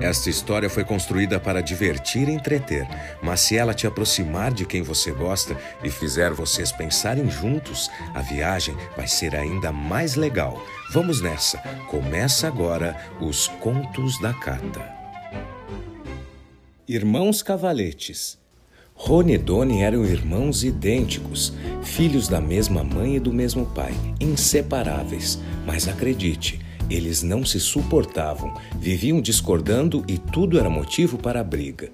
Esta história foi construída para divertir e entreter, mas se ela te aproximar de quem você gosta e fizer vocês pensarem juntos, a viagem vai ser ainda mais legal. Vamos nessa! Começa agora os Contos da Cata. Irmãos Cavaletes Rony e Doni eram irmãos idênticos, filhos da mesma mãe e do mesmo pai, inseparáveis. Mas acredite, eles não se suportavam, viviam discordando e tudo era motivo para a briga.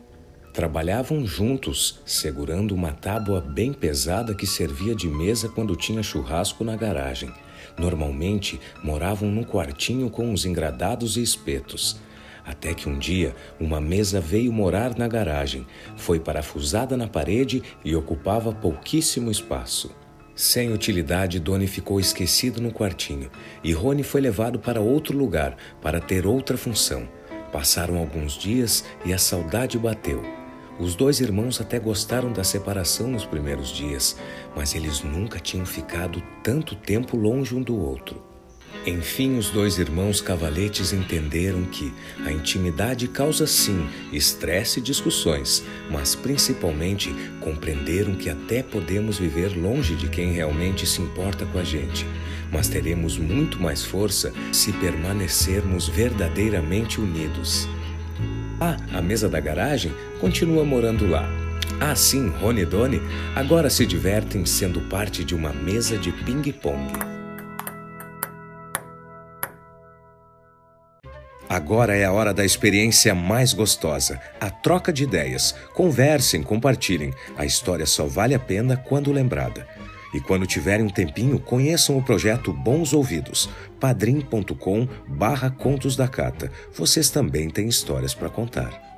Trabalhavam juntos, segurando uma tábua bem pesada que servia de mesa quando tinha churrasco na garagem. Normalmente moravam num quartinho com uns engradados e espetos. Até que um dia uma mesa veio morar na garagem, foi parafusada na parede e ocupava pouquíssimo espaço. Sem utilidade, Doni ficou esquecido no quartinho e Rony foi levado para outro lugar para ter outra função. Passaram alguns dias e a saudade bateu. Os dois irmãos até gostaram da separação nos primeiros dias, mas eles nunca tinham ficado tanto tempo longe um do outro. Enfim, os dois irmãos cavaletes entenderam que a intimidade causa sim estresse e discussões, mas principalmente compreenderam que até podemos viver longe de quem realmente se importa com a gente, mas teremos muito mais força se permanecermos verdadeiramente unidos. Ah, a mesa da garagem continua morando lá. Ah, sim, Rony e Doni agora se divertem sendo parte de uma mesa de ping-pong. Agora é a hora da experiência mais gostosa, a troca de ideias. Conversem, compartilhem. A história só vale a pena quando lembrada. E quando tiverem um tempinho, conheçam o projeto Bons Ouvidos, padrim.com barra Contos da Cata. Vocês também têm histórias para contar.